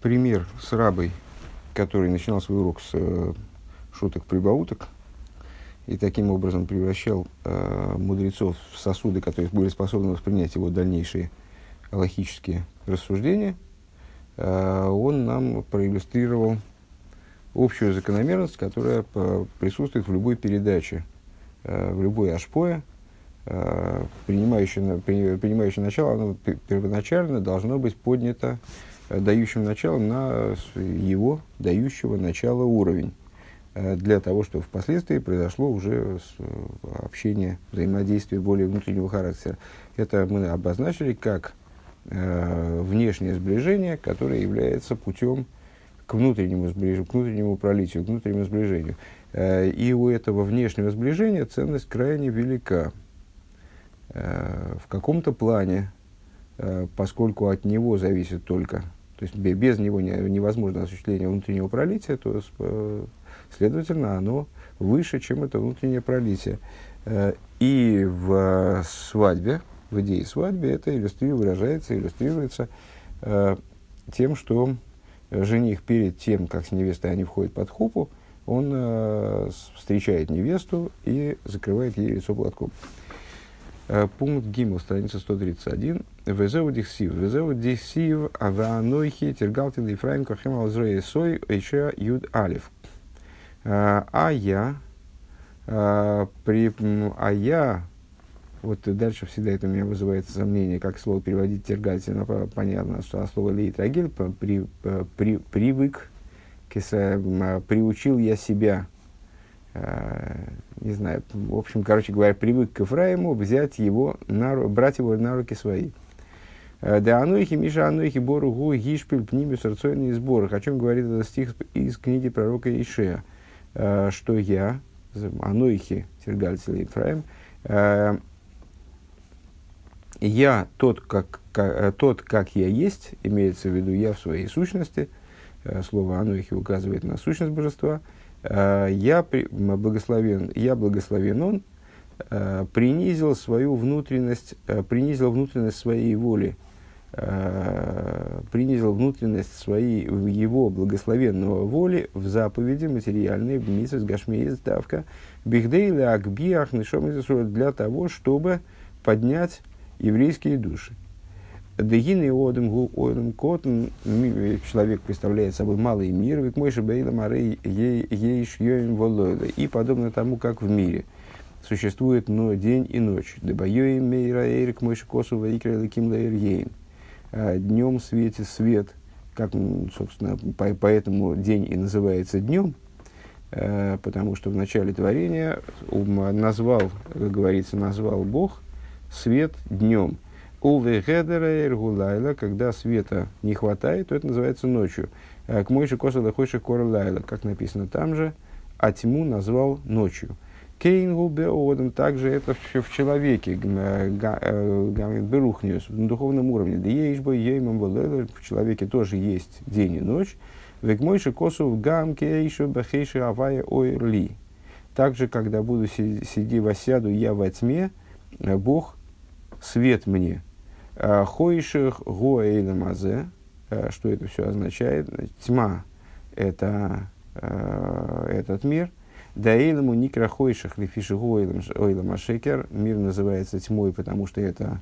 пример с рабой, который начинал свой урок с э, шуток-прибауток, и таким образом превращал э, мудрецов в сосуды, которые были способны воспринять его дальнейшие логические рассуждения, э, он нам проиллюстрировал общую закономерность, которая по, присутствует в любой передаче, э, в любой ашпое, э, принимающее, принимающее начало, оно первоначально должно быть поднято э, дающим начало на его дающего начало уровень э, для того, чтобы впоследствии произошло уже э, общение, взаимодействие более внутреннего характера. Это мы обозначили как э, внешнее сближение, которое является путем к внутреннему сближению, к внутреннему пролитию, к внутреннему сближению. Э, и у этого внешнего сближения ценность крайне велика. Э, в каком-то плане, э, поскольку от него зависит только, то есть без него невозможно осуществление внутреннего пролития, то, следовательно, оно выше, чем это внутреннее пролитие. И в свадьбе, в идее свадьбы, это выражается, иллюстрируется тем, что жених перед тем, как с невестой они входят под хупу, он э, встречает невесту и закрывает ей лицо платком. Э, пункт Гимл, страница 131. Везеу дихсив. Везеу дихсив аванойхи тергалтин Ефраим кохем алзрея сой эйша юд алиф. Э, а я, э, при, а я вот дальше всегда это у меня вызывает сомнение, как слово переводить тергательно, понятно, что слово лейт рагиль, при, при, привык, приучил я себя, не знаю, в общем, короче говоря, привык к Ефраиму взять его, на, брать его на руки свои. Да ануихи, Миша ануихи, бору гу, гишпиль, пнимис, рацойный сбор. О чем говорит этот стих из книги пророка Ишея, что я, ануихи, тергальцель Ефраим, я тот как, как, э, тот, как я есть, имеется в виду я в своей сущности, э, слово Анухи указывает на сущность божества, э, я благословен, я благословен он, принизил свою внутренность, принизил внутренность своей воли, принизил внутренность своей, его благословенного воли в заповеди материальной, в мисс гашмей ставка, бихдейля акбиах для того, чтобы поднять еврейские души. Дегин и одем гу одем котн, человек представляет собой малый мир, ведь мой шебейла марей ейш йоим волойла. И подобно тому, как в мире существует но день и ночь. Дебайоим мейра эйрик мой шикосу ваикра лаким лейр ейн. А, днем светит свет, как, собственно, поэтому день и называется днем, а, потому что в начале творения назвал, как говорится, назвал Бог – свет днем. Уве гулайла, когда света не хватает, то это называется ночью. Э, к мойши коса лахойши кора лайла, как написано там же, а тьму назвал ночью. Кейнгу беодом, также это все в человеке, э, э, берухниус, на духовном уровне. Да есть бы еймам в человеке тоже есть день и ночь. Век мойши косу в гамке еще бахейши авая ойрли. Также, когда буду сидеть восяду я во тьме, Бог свет мне. Хойших гоэйла мазе, а, что это все означает? Тьма – это этот мир. Даэйлому никра хойших лифиши гоэйла машекер. Мир называется тьмой, потому что это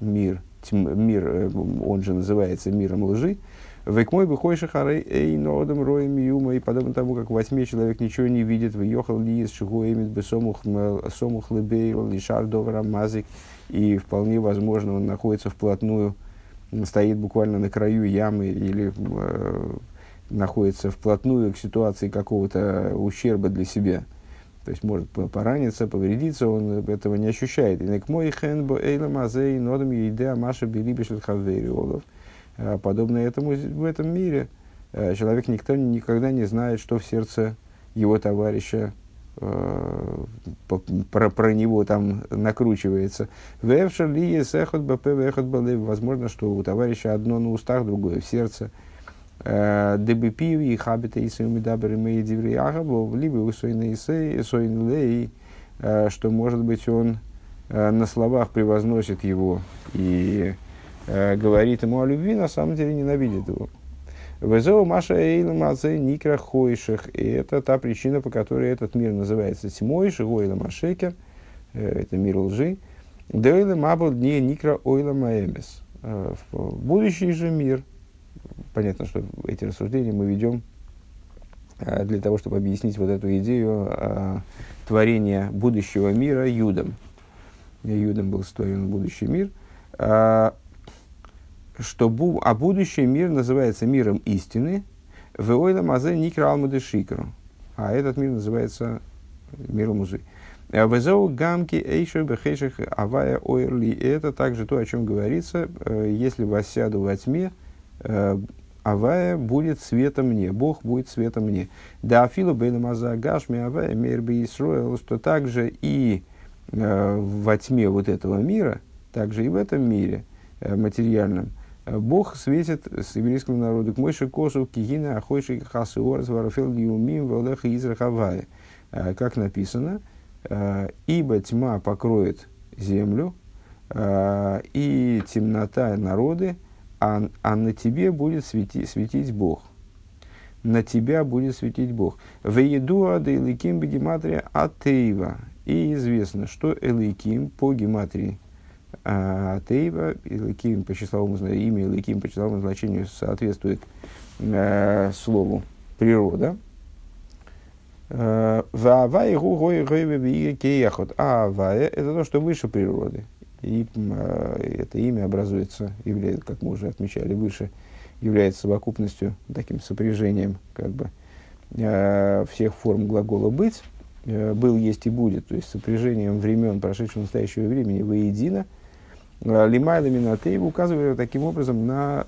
мир, тьм, мир, э, он же называется миром лжи. Век мой выходишь харей эй нодом роем юма, и подобно тому, как во тьме человек ничего не видит, выехал ли из чего имит бы сомух лебейл, лишар довара мазик, и вполне возможно он находится вплотную, стоит буквально на краю ямы или э, находится вплотную к ситуации какого-то ущерба для себя. То есть может пораниться, повредиться, он этого не ощущает. А, подобно этому в этом мире э, человек никто никогда не знает, что в сердце его товарища э, про, про него там накручивается. Возможно, что у товарища одно на устах, другое в сердце. Э, Дебипиви и хабита и сумидабры мои либо у лей, что, может быть, он на словах превозносит его и э, говорит ему о любви, на самом деле ненавидит его. Везеу Маша Эйла Мазе Никра Хойших. И это та причина, по которой этот мир называется тьмой, Шигойла Машекер. Это мир лжи. Дейла Мабл Дни Никра Ойла Маэмес. Будущий же мир. Понятно, что эти рассуждения мы ведем для того, чтобы объяснить вот эту идею творения будущего мира Юдом. Юдом был сотворен будущий мир что бу, а будущий мир называется миром истины, в ойла мазе никра шикру. А этот мир называется миром. А Везеу гамки эйшер бехеших авая ойрли. Это также то, о чем говорится, э, если воссяду во тьме, э, авая будет светом мне, Бог будет светом мне. Да афилу бейнамаза гашми авая мир бы что также и э, во тьме вот этого мира, также и в этом мире материальном, Бог светит с еврейскому народу к Мойше Косу, Кигина, Ахойши, Хасуор, Зварафел, Юмим, Валеха, Израхавая. Э, как написано, э, ибо тьма покроет землю, э, и темнота народы, а, а на тебе будет свети, светить Бог. На тебя будет светить Бог. Веедуа да Эликим бегематрия Атеева. И известно, что Эликим по гематрии а Тейва, Илыким по числовому, имя Илыким по числовому значению соответствует э, слову природа. Ваавая гу гой гой. А авая – это то, что выше природы. И э, это имя образуется, является, как мы уже отмечали выше, является совокупностью, таким сопряжением как бы, э, всех форм глагола «быть», э, был, есть и будет, то есть сопряжением времен прошедшего настоящего времени воедино – Лимайла Минатейва указывает таким образом на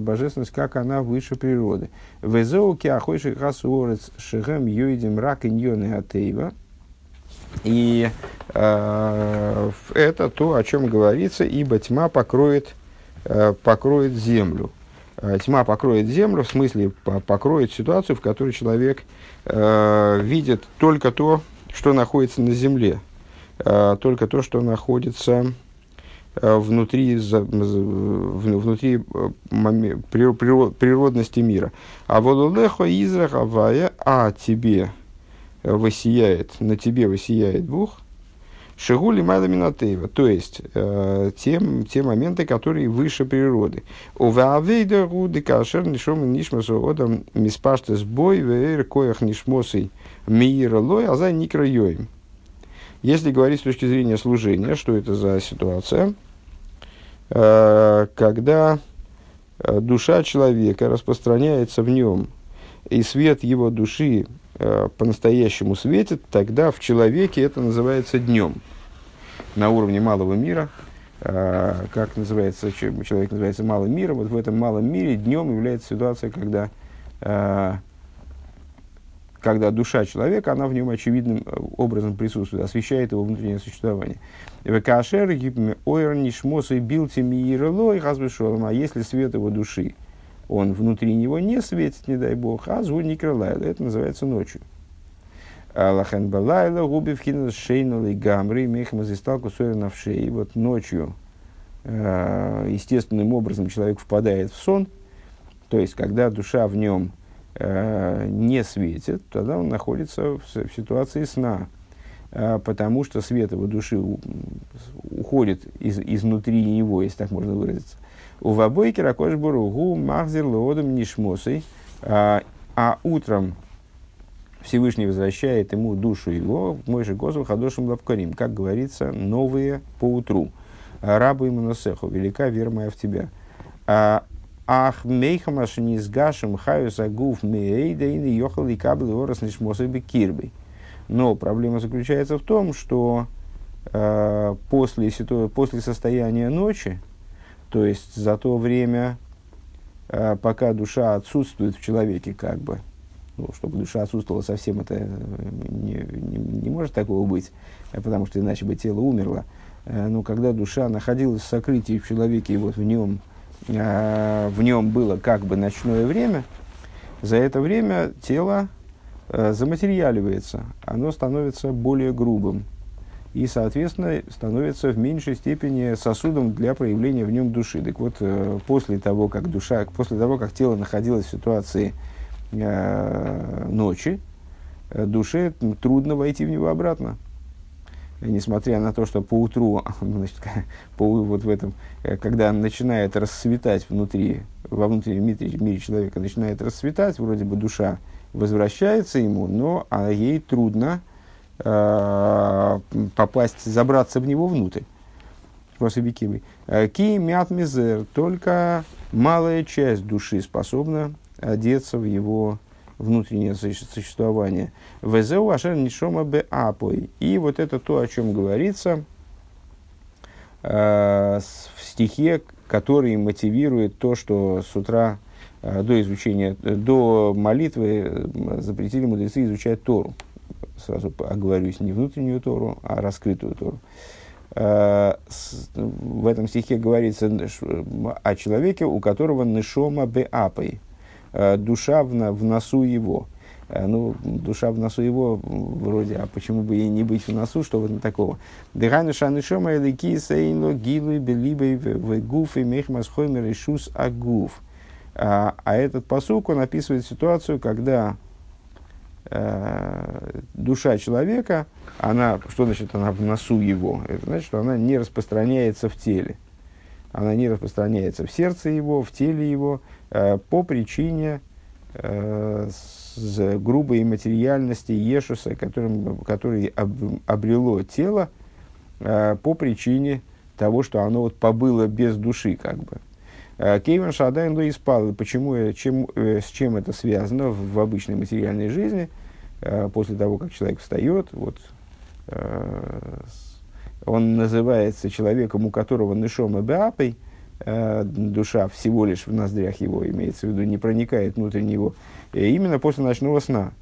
божественность, как она выше природы. Везоу киахойши хасуорец шехем юидим рак иньоны атеева. И э, это то, о чем говорится, ибо тьма покроет, э, покроет землю. Э, тьма покроет землю, в смысле покроет ситуацию, в которой человек э, видит только то, что находится на земле, только то, что находится внутри, внутри природности мира. А волулехо израх авая, а тебе высияет, на тебе высияет Бог, Шигули Майла Минатеева, то есть э, те, те моменты, которые выше природы. У Ваавейда Руды Кашер Нишом Нишмасу Одам Миспаштес Бой Вейр Коях Нишмосой Никра Йоим. Если говорить с точки зрения служения, что это за ситуация? Э, когда э, душа человека распространяется в нем, и свет его души э, по-настоящему светит, тогда в человеке это называется днем. На уровне малого мира, как называется, человек называется малым миром, вот в этом малом мире днем является ситуация, когда когда душа человека, она в нем очевидным э, образом присутствует, освещает его внутреннее существование. Векашер ойр нишмос и билти миирелой хазвешолом, а если свет его души, он внутри него не светит, не дай бог, а звук не крылает, это называется ночью. Лахен балайла губи вхинас шейналы гамри мехма зисталку сойрна в шее. Вот ночью э, естественным образом человек впадает в сон, то есть когда душа в нем Э, не светит, тогда он находится в, ситуации сна, э, потому что свет его души уходит из, изнутри него, если так можно выразиться. У вабойки ракош буругу махзер лоодом нишмосой, а утром Всевышний возвращает ему душу его, мой же гозу хадошим лапкарим, как говорится, новые по утру. Рабу ему носеху, велика вера моя в тебя. А, Ах, мейхамаш не сгашем хаю загув мейда и йохал и кабел орос нишмосой кирбой. Но проблема заключается в том, что э, после, после состояния ночи, то есть за то время, э, пока душа отсутствует в человеке, как бы, ну, чтобы душа отсутствовала совсем, это э, не, не, не может такого быть, э, потому что иначе бы тело умерло. Э, но когда душа находилась в сокрытии в человеке, и вот в нем э, в нем было как бы ночное время, за это время тело заматериаливается, оно становится более грубым. и, соответственно, становится в меньшей степени сосудом для проявления в нем души. Так вот, после того, как душа, после того, как тело находилось в ситуации ночи, э, душе трудно войти в него обратно. Несмотря на то, что по утру, значит, по, вот в этом, э, когда начинает расцветать внутри, во внутреннем мире, мире человека начинает расцветать, вроде бы душа возвращается ему, но а ей трудно э, попасть, забраться в него внутрь. Э, ки мят мизер, только малая часть души способна одеться в его внутреннее существование. Везеу ашер нишома бе апой. И вот это то, о чем говорится э, в стихе, который мотивирует то, что с утра э, до изучения, до молитвы запретили мудрецы изучать Тору сразу оговорюсь, не внутреннюю Тору, а раскрытую Тору. Э, в этом стихе говорится о человеке, у которого нишома беапой, э, душа в, в носу его. Э, ну, душа в носу его, вроде, а почему бы ей не быть в носу, что в этом такого? Дыхану шанышома элики сейнло гилу белибой в гуф и мехмас хоймер и шус агуф. А этот посук, он описывает ситуацию, когда Э, душа человека, она, что значит она в носу его? Это значит, что она не распространяется в теле. Она не распространяется в сердце его, в теле его, э, по причине э, с грубой материальности Ешуса, которым, который об, обрело тело э, по причине того, что оно вот побыло без души, как бы. Э, Кейван Шадайн до испал. Почему, э, чем, э, с чем это связано в, в обычной материальной жизни? После того, как человек встает, вот, он называется человеком, у которого нишома беапой, душа всего лишь в ноздрях его, имеется в виду, не проникает внутрь него, именно после ночного сна,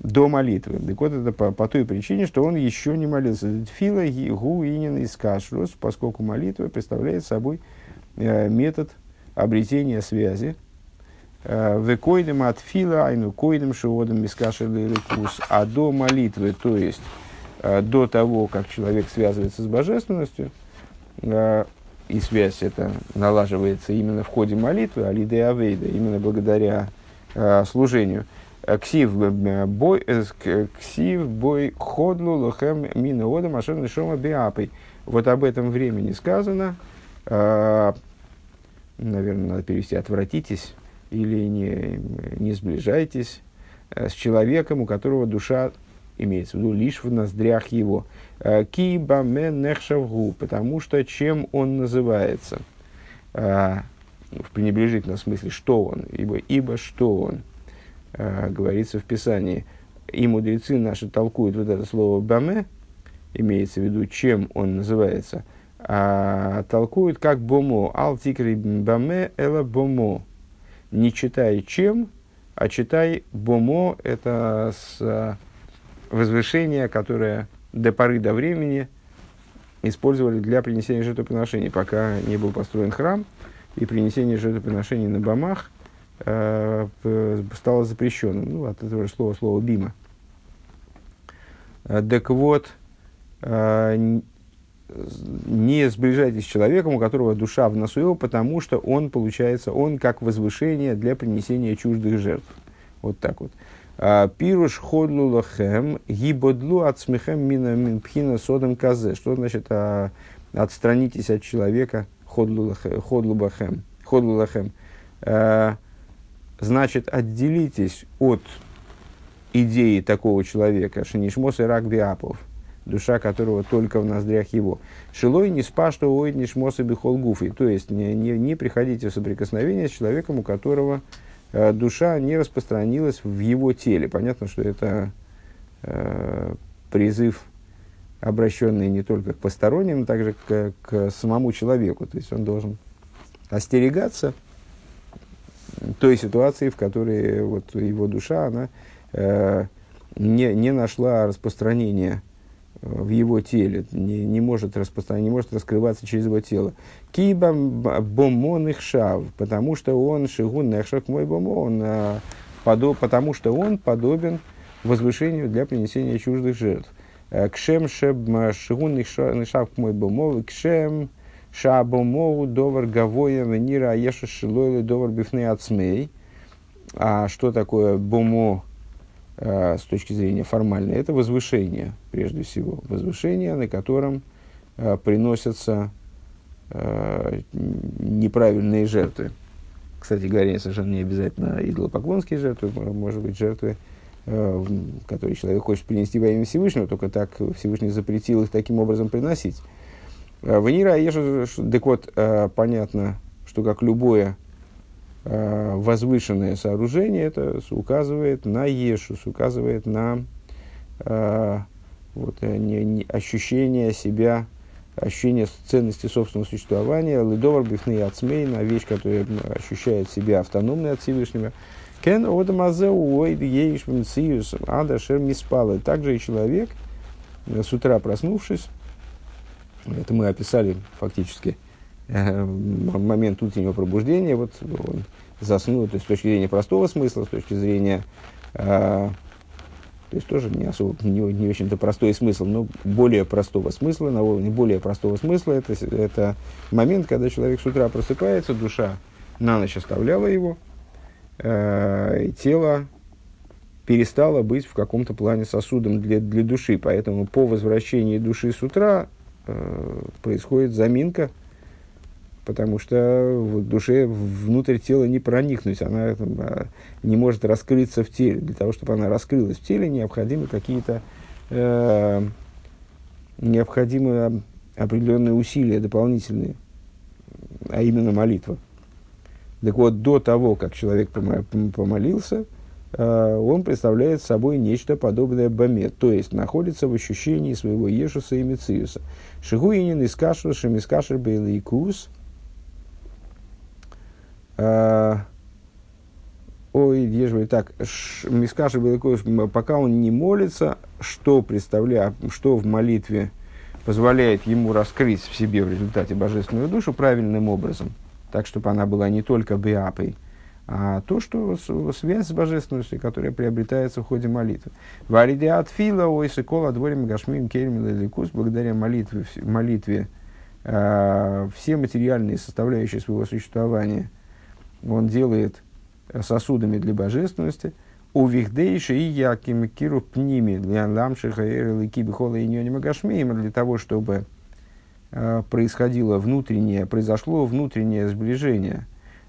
до молитвы. Так вот, это по, по той причине, что он еще не молился. Фила гу инин из кашрус, поскольку молитва представляет собой Э, метод обретения связи. Э, Векойдем от фила, айну койдем шиодом мискашеликус. А до молитвы, то есть э, до того, как человек связывается с божественностью, и связь эта налаживается именно в ходе молитвы, алиде авейда, именно благодаря служению. Ксив бой, ксив бой ходлу лохем мина одам ашер шома биапой. Вот об этом времени сказано, наверное, надо перевести «отвратитесь» или не, не сближайтесь э, с человеком, у которого душа имеется в виду лишь в ноздрях его. Э, Киба нехшавгу, потому что чем он называется? Э, в пренебрежительном смысле, что он, ибо, ибо что он, говорится в Писании. И мудрецы наши толкуют вот это слово «баме», имеется в виду, чем он называется – а, толкуют как бомо. Ал тикри баме эла бомо. Не читай чем, а читай бомо. Это с, возвышение, которое до поры до времени использовали для принесения жертвоприношений, пока не был построен храм, и принесение жертвоприношений на бомах э, стало запрещенным. Ну, от этого же слова, слова бима. Так вот, э, не сближайтесь с человеком, у которого душа в носу его, потому что он, получается, он как возвышение для принесения чуждых жертв. Вот так вот. Пируш ходлу лохем, гибодлу от смехем мина минпхина содом казе. Что значит а, отстранитесь от человека ходлу лохем. Ходлу лохем. А, значит, отделитесь от идеи такого человека, шанишмос и рак биапов душа которого только в ноздрях его. Шилой не спа, что ой не шмосы бихол гуфи. То есть не, не, не приходите в соприкосновение с человеком, у которого душа не распространилась в его теле. Понятно, что это э, призыв, обращенный не только к посторонним, но также к, к самому человеку. То есть он должен остерегаться той ситуации, в которой вот, его душа она, э, не, не нашла распространения в его теле, не, не, может распространять, не может раскрываться через его тело. Киба бомон их шав, потому что он шигун нехшак мой бомо, он, а, подо, потому что он подобен возвышению для принесения чуждых жертв. Кшем шигун нишав мой бомов, кшем шабомову довар гавоя венира аеша шилойлы довар бифны ацмей. А что такое бомо с точки зрения формальной? Это возвышение, прежде всего. Возвышение, на котором приносятся неправильные жертвы. Кстати говоря, совершенно не обязательно идолопоклонские жертвы, может быть, жертвы, э, которые человек хочет принести во имя Всевышнего, только так Всевышний запретил их таким образом приносить. Э, Венера Еша, так вот, э, понятно, что как любое возвышенное сооружение, это указывает на Ешус, указывает на вот, не, не, ощущение себя ощущение ценности собственного существования, ледовар бифны ацмейна, вещь, которая ощущает себя автономной от Всевышнего. Кен одамазеу уэйд еиш мциюс ада шер миспала. Также и человек, э, с утра проснувшись, это мы описали фактически э, момент утреннего пробуждения, вот он заснул, то есть с точки зрения простого смысла, с точки зрения э, то есть тоже не особо, не, не очень-то простой смысл, но более простого смысла, на уровне более простого смысла, это, это момент, когда человек с утра просыпается, душа на ночь оставляла его, э, и тело перестало быть в каком-то плане сосудом для, для души. Поэтому по возвращении души с утра э, происходит заминка, потому что в душе внутрь тела не проникнуть, она а, не может раскрыться в теле. Для того, чтобы она раскрылась в теле, необходимы какие-то э, необходимы определенные усилия дополнительные, а именно молитва. Так вот, до того, как человек помолился, э, он представляет собой нечто подобное баме, то есть находится в ощущении своего Ешуса и Мециуса. Шигуинин искашер, шемискашер бейликус – ой, ежели так, Мискаши Беляков, пока он не молится, что представляет, что в молитве позволяет ему раскрыть в себе в результате божественную душу правильным образом, так, чтобы она была не только биапой, а то, что связь с божественностью, которая приобретается в ходе молитвы. Вариде от фила, ой, сыкола, дворим, гашмим, кермил или благодаря молитве, молитве э, все материальные составляющие своего существования – он делает э, сосудами для божественности, у вихдейши и яким киру пними для ламшиха и кибихола и для того, чтобы э, происходило внутреннее, произошло внутреннее сближение,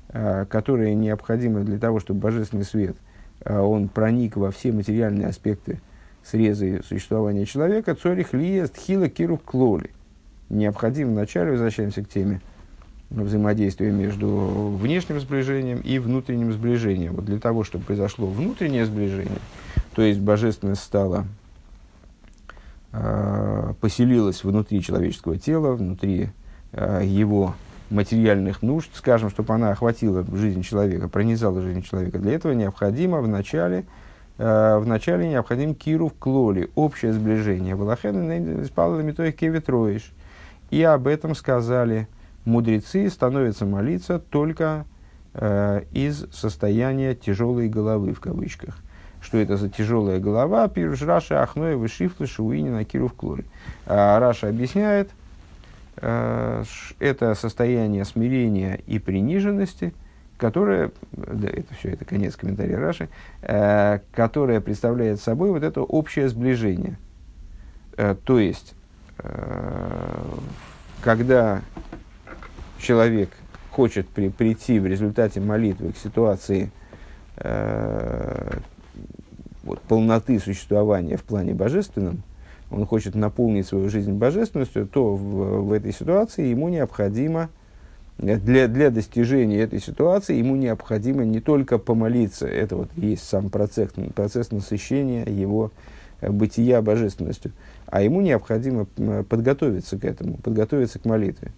э, которое необходимо для того, чтобы божественный свет, он проник во все материальные аспекты срезы существования человека, цорих лиест хила киру клоли. Необходимо вначале, возвращаемся к теме, взаимодействие между внешним сближением и внутренним сближением. Вот для того, чтобы произошло внутреннее сближение, то есть божественность стала, э, поселилась внутри человеческого тела, внутри э, его материальных нужд, скажем, чтобы она охватила жизнь человека, пронизала жизнь человека. Для этого необходимо вначале, э, вначале необходим киру в клоле, общее сближение. Валахен спал кевитроиш. И об этом сказали – мудрецы становятся молиться только э, из состояния тяжелой головы, в кавычках. Что это за тяжелая голова? פירש רש״י הכנעה ושפלות שהוא ענין הקירוב הכללי. А Раши объясняет, э, это состояние смирения и приниженности, которое, да, это все, это конец комментария Раши, э, которое представляет собой вот это общее сближение. Э, то есть, э, когда человек хочет при, прийти в результате молитвы к ситуации э, вот, полноты существования в плане божественном, он хочет наполнить свою жизнь божественностью, то в, в этой ситуации ему необходимо, для, для достижения этой ситуации ему необходимо не только помолиться, это вот есть сам процесс, процесс насыщения его э, бытия божественностью, а ему необходимо подготовиться к этому, подготовиться к молитве.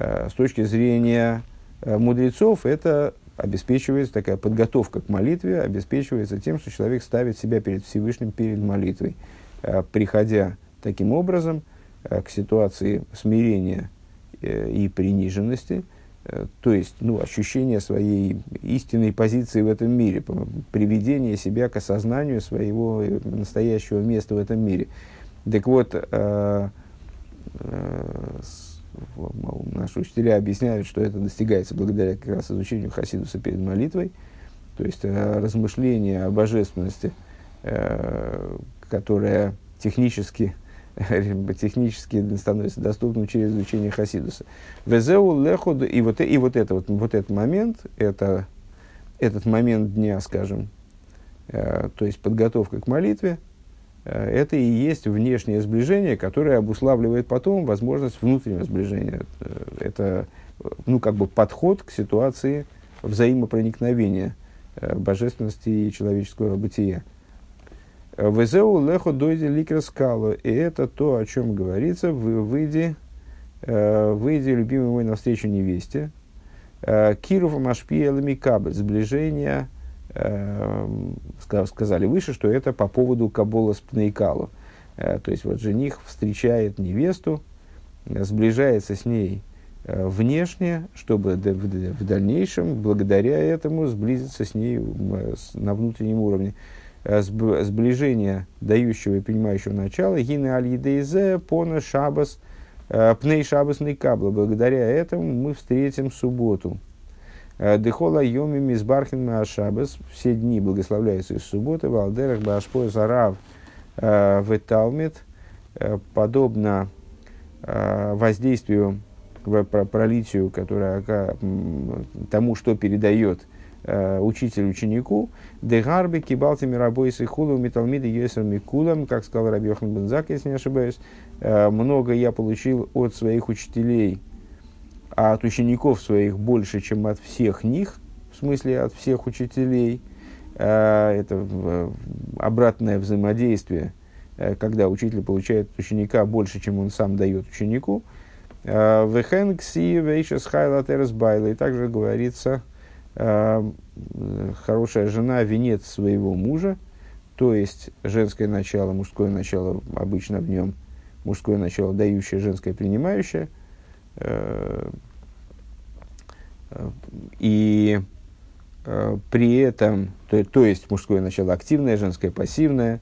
Э, с точки зрения э, мудрецов, это обеспечивается, такая подготовка к молитве обеспечивается тем, что человек ставит себя перед Всевышним, перед молитвой, э, приходя таким образом к ситуации смирения и приниженности, то есть ну, ощущение своей истинной позиции в этом мире, приведение себя к осознанию своего настоящего места в этом мире. Так вот, наши учителя объясняют, что это достигается благодаря как раз изучению Хасидуса перед молитвой, то есть размышление о божественности, которое технически технически становится доступным через изучение Хасидуса. Везеу леходу, и вот, и вот, это, вот, вот этот момент, это, этот момент дня, скажем, э, то есть подготовка к молитве, э, это и есть внешнее сближение, которое обуславливает потом возможность внутреннего сближения. Э, это, ну, как бы подход к ситуации взаимопроникновения э, божественности и человеческого бытия. Везеу лехо дойди ликер скалу. И это то, о чем говорится, вы, выйди, э, выйди, любимый мой, навстречу невесте. Э, Киров машпиелами кабель, сближение, э, сказали выше, что это по поводу кабола с пнейкалу. То есть вот жених встречает невесту, сближается с ней внешне, чтобы в дальнейшем, благодаря этому, сблизиться с ней на внутреннем уровне. Э, сближения дающего и принимающего начала, гины аль едейзе, пона шабас, э, пней шабасный кабла. Благодаря этому мы встретим субботу. Э, Дехола йоми мизбархин шабас, все дни благословляются из субботы, валдерах башпо зарав в Талмит, подобно воздействию, пролитию, которое тому, что передает э, учитель ученику, Дегарби кибалти мирабой сихулу металмиды йесер микулам, как сказал Рабьехан Бензак, если не ошибаюсь, э, много я получил от своих учителей, а от учеников своих больше, чем от всех них, в смысле от всех учителей. Э, это э, обратное взаимодействие, э, когда учитель получает от ученика больше, чем он сам дает ученику. Э, וכן כתיב אשת חיל עטרת בעלה. И также говорится, Э, хорошая жена венец своего мужа, то есть женское начало, мужское начало обычно в нем, мужское начало дающее, женское принимающее. Э, и э, при этом, то, то есть мужское начало активное, женское пассивное,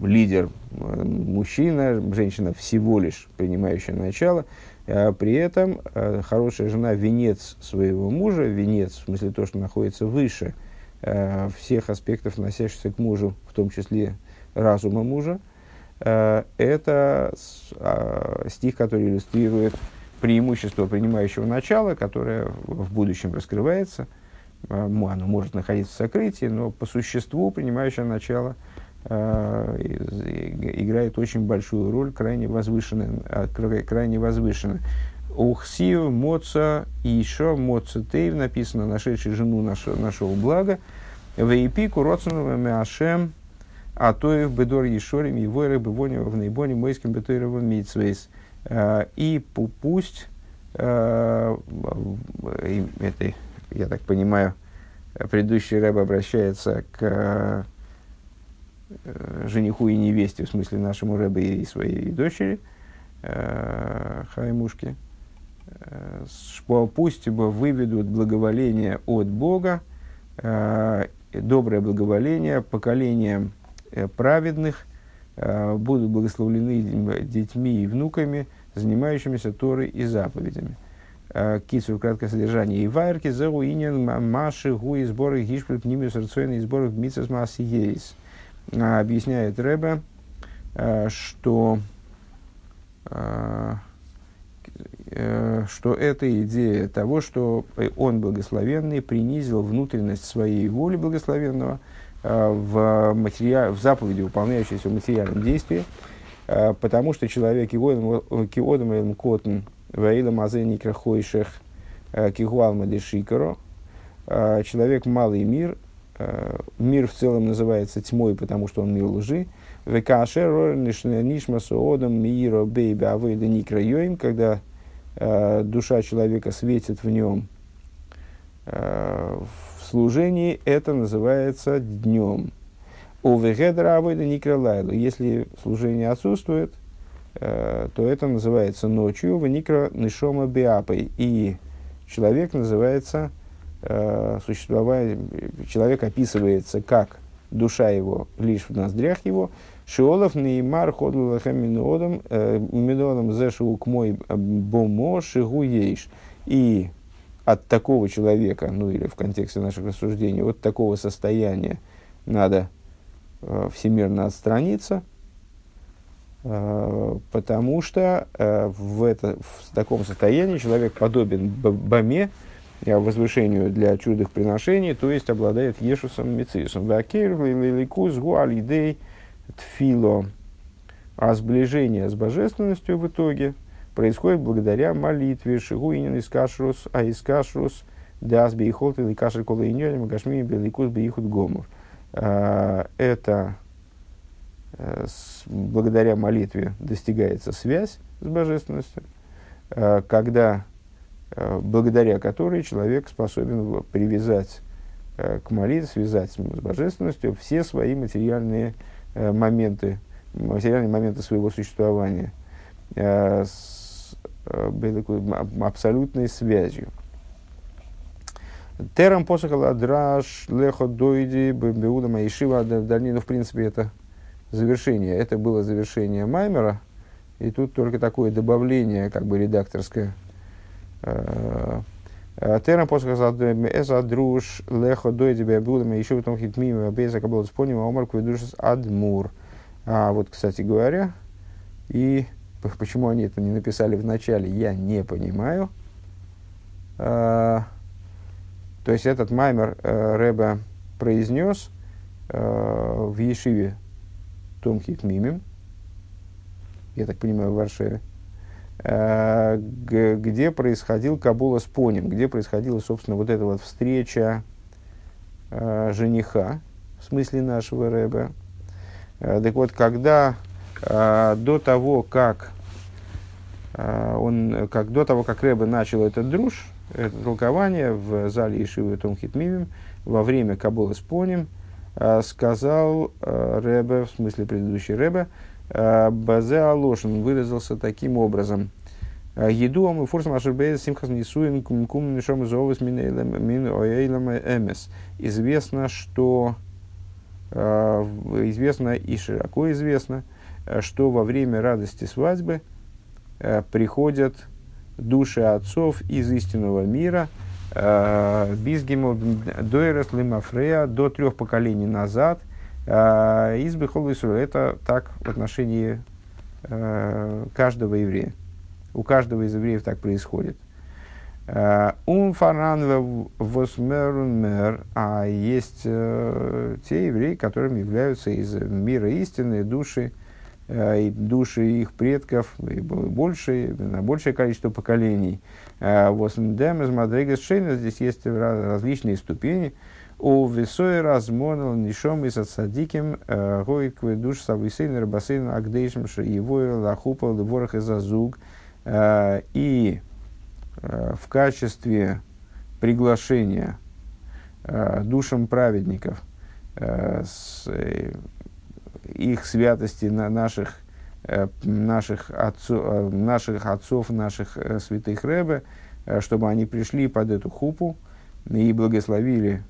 лидер мужчина, женщина всего лишь принимающая начало – а при этом э, хорошая жена – венец своего мужа, венец, в смысле то, что находится выше э, всех аспектов, относящихся к мужу, в том числе разума мужа. Э, это а, стих, который иллюстрирует преимущество принимающего начала, которое в будущем раскрывается. Оно может находиться в сокрытии, но по существу принимающее начало – Э, играет очень большую роль, крайне возвышенная. А, крайне возвышенная. Ухсию, Моца, и еще Моца Тейв написано, нашедший жену нашего, нашего блага, Вейпику, Родсонова, Меашем, Атоев, Бедор, Ешорим, Евойры, Бевонева, в Наибоне, Мойским, Бетойрова, Митсвейс. Э, и пусть, э, это, я так понимаю, предыдущий рэб обращается к э, жениху и невесте, в смысле нашему Рэбе и своей дочери, э, Хаймушке, э, пусть выведут благоволение от Бога, э, доброе благоволение поколениям э, праведных, э, будут благословлены детьми и внуками, занимающимися Торой и заповедями. Э, Кицу, краткое содержание. И вайрки за руинен маши гуи сборы гишпель пнимиус рацойны и сборы митсас масси ейс. А, объясняет Рэбе, а, что, э, что это идея того, что он благословенный принизил внутренность своей воли благословенного в, материал, в заповеди, выполняющейся в материальном действии, потому что человек киодом элем котн ваилам азени крахойшех кигуалма дешикаро, человек малый мир, Э, мир в целом называется тьмой, потому что он мир лжи. Векашер нишмасу одам мииро бейби авейда никра когда э, душа человека светит в нем э, в служении, это называется днем. У вегедра авейда никра лайлу. Если служение отсутствует, э, то это называется ночью, в никра нишома биапой. И человек называется э, существование, человек описывается как душа его лишь в ноздрях его. Шиолов неймар ходу лахем минодом, минодом зешу к мой бомо шигу ейш. И от такого человека, ну или в контексте наших рассуждений, от такого состояния надо э, всемирно отстраниться, э, потому что э, в, это, в таком состоянии человек подобен баме, э, возвышению для чудных приношений, то есть обладает Ешусом тфило. А сближение с божественностью в итоге происходит благодаря молитве Шигуинин из Кашрус, а из Кашрус Дас Бейхот или Кашер Кола Иньоним Гашми Беликус Бейхут Гомур. А, это э, благодаря молитве достигается связь с божественностью, а, когда, э, благодаря которой человек способен привязать э, к молитве, связать с божественностью все свои материальные моменты, материальные моменты своего существования абсолютной связью. Терам посохала драж лехо дойди беуда маишива дальнейшее, ну, в принципе, это завершение. Это было завершение Маймера, и тут только такое добавление, как бы редакторское. Э, э, Терам посохала эса друж лехо дойди беуда маишива том хитмим бейза кабалот споним омар кведушес адмур. А вот, кстати говоря, и Почему они это не написали в начале, я не понимаю. А, то есть этот маймер э, Рэбе произнес э, в Ешиве Томхит Мимим, я так понимаю, в Варшаве, э, где происходил Кабула с Понем, где происходила, собственно, вот эта вот встреча жениха, в смысле нашего Рэбе. Так вот, когда до того, как а, он, как до того, как Рэбе начал этот друж, это толкование в зале Ишивы Томхит Мимим, во время Кабола с Поним, а, сказал Рэбе, в смысле предыдущий Рэбе, Базе Алошин выразился таким образом. Еду ам фурсом ашербейз симхас нисуин кум кум нишом зовус мин оэйлам эмес. Известно, что известно и широко известно, что во время радости свадьбы э, приходят души отцов из истинного мира, э, Бизгимов Дойрес Лимафрея до трех поколений назад, из Бехолвису. Это так в отношении каждого еврея. У каждого из евреев так происходит. Умфаран восмерунмер, а есть те евреи, которыми являются из мира истины души, Э, и души их предков, и больше, на большее количество поколений. Э, Восмдем из Мадригас Шейна здесь есть различные ступени. У весой размонал нишом из отсадиким э, гойквы душ сависейн рабасейн агдейшим его лахупа ворох из азуг. И в качестве приглашения душам праведников их святости на наших, э, наших, отцов, э, наших отцов, наших э, святых Рэбе, чтобы они пришли под эту хупу и благословили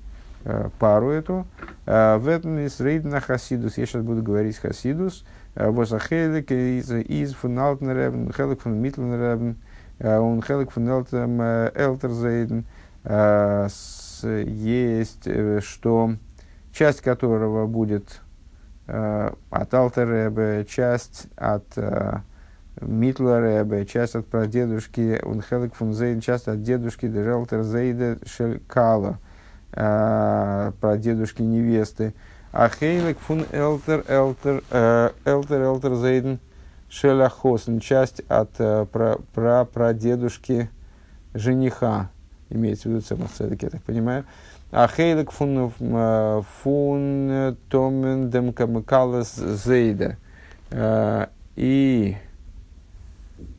пару эту. В этом на Хасидус, я сейчас буду говорить Хасидус, Восахелик из из фун Алтнеребен, Хелик фун Митлнеребен, он Хелик фун Элтерзейден, есть, что часть которого будет от Алтеребе, часть от э, Митлеребе, часть от прадедушки Унхелик Фунзейн, часть от дедушки Дерелтер Зейде Шелькала, э, прадедушки невесты. А Хейлик фун Элтер Элтер Элтер Элтер Зейден Шеляхосен, часть от пра прадедушки жениха, имеется в виду Цемах я так понимаю. А хейлик фун фун томен дем камыкалас зейда. И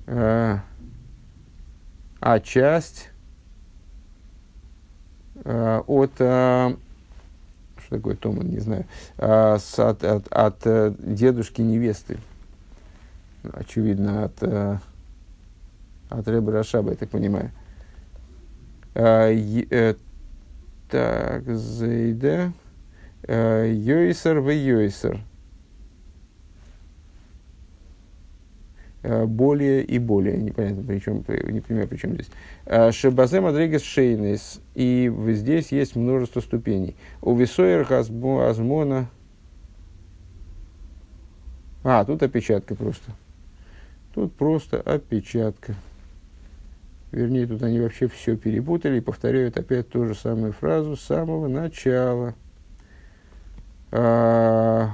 а часть от что такое Томан, не знаю, от, от, от дедушки невесты. Очевидно, от, от Рэба Рашаба, я так понимаю. Так, Зейда. Йойсер в Йойсер. более и более, непонятно, причем, не понимаю, при чем здесь. Шебазе Мадригес Шейнес, и здесь есть множество ступеней. У Висойер Азмона, а, тут опечатка просто. Тут просто опечатка. Вернее, тут они вообще все перепутали и повторяют опять ту же самую фразу с самого начала. А...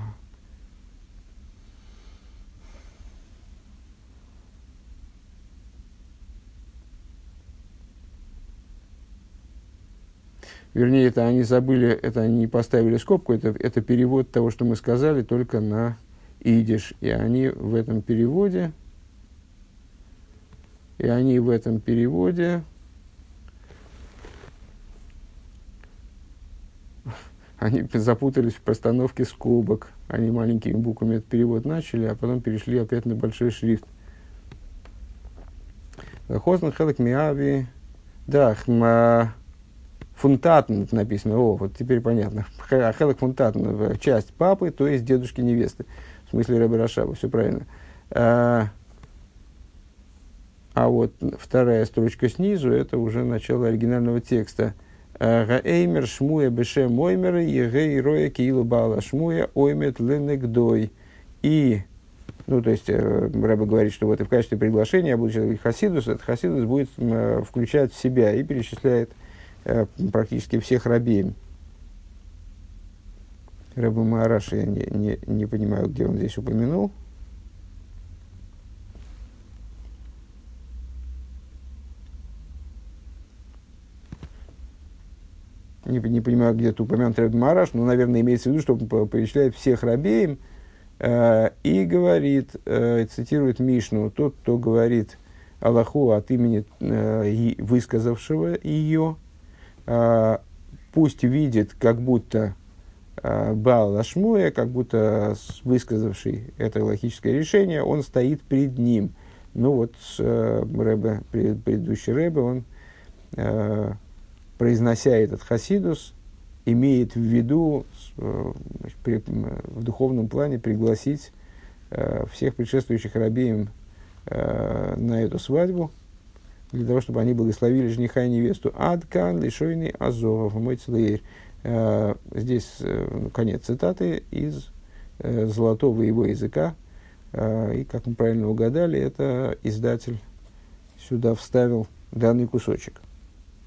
Вернее, это они забыли, это они поставили скобку, это, это перевод того, что мы сказали, только на идиш. И они в этом переводе, и они в этом переводе они запутались в постановке скобок. Они маленькими буквами этот перевод начали, а потом перешли опять на большой шрифт. Хознан хелек миави. Да, хма фунтатн написано. О, вот теперь понятно. Хелек фунтатн, часть папы, то есть дедушки невесты. В смысле Рэбе Рашаба, все правильно. А, вот вторая строчка снизу, это уже начало оригинального текста. Гаэймер шмуя беше моймер егей роя киилу бала шмуя оймет ленегдой. И, ну, то есть, э, Рэбе говорит, что вот и в качестве приглашения я Хасидус, этот Хасидус будет э, включать в себя и перечисляет э, практически всех рабеем. Рэбе Маараш, я не, не, не понимаю, где он здесь упомянул. Не, не понимаю, где тут упомянут Рэбе Маараш, но, наверное, имеется в виду, что перечисляет всех рабеем э, и говорит, э, цитирует Мишну, тот, кто говорит Аллаху от имени э, высказавшего ее, э, пусть видит, как будто Э, Баал Ашмуя, как будто высказавший это логическое решение, он стоит перед ним. Ну вот э, Рэбе, предыдущий Рэбе, он, э, произнося этот хасидус, имеет в виду э, при, в духовном плане пригласить э, всех предшествующих рабеем э, на эту свадьбу, для того, чтобы они благословили жениха и невесту. Адкан, лишойный азов, мой целый Э, здесь э, конец цитаты из э, золотого его языка. И, как мы правильно угадали, это издатель сюда вставил данный кусочек.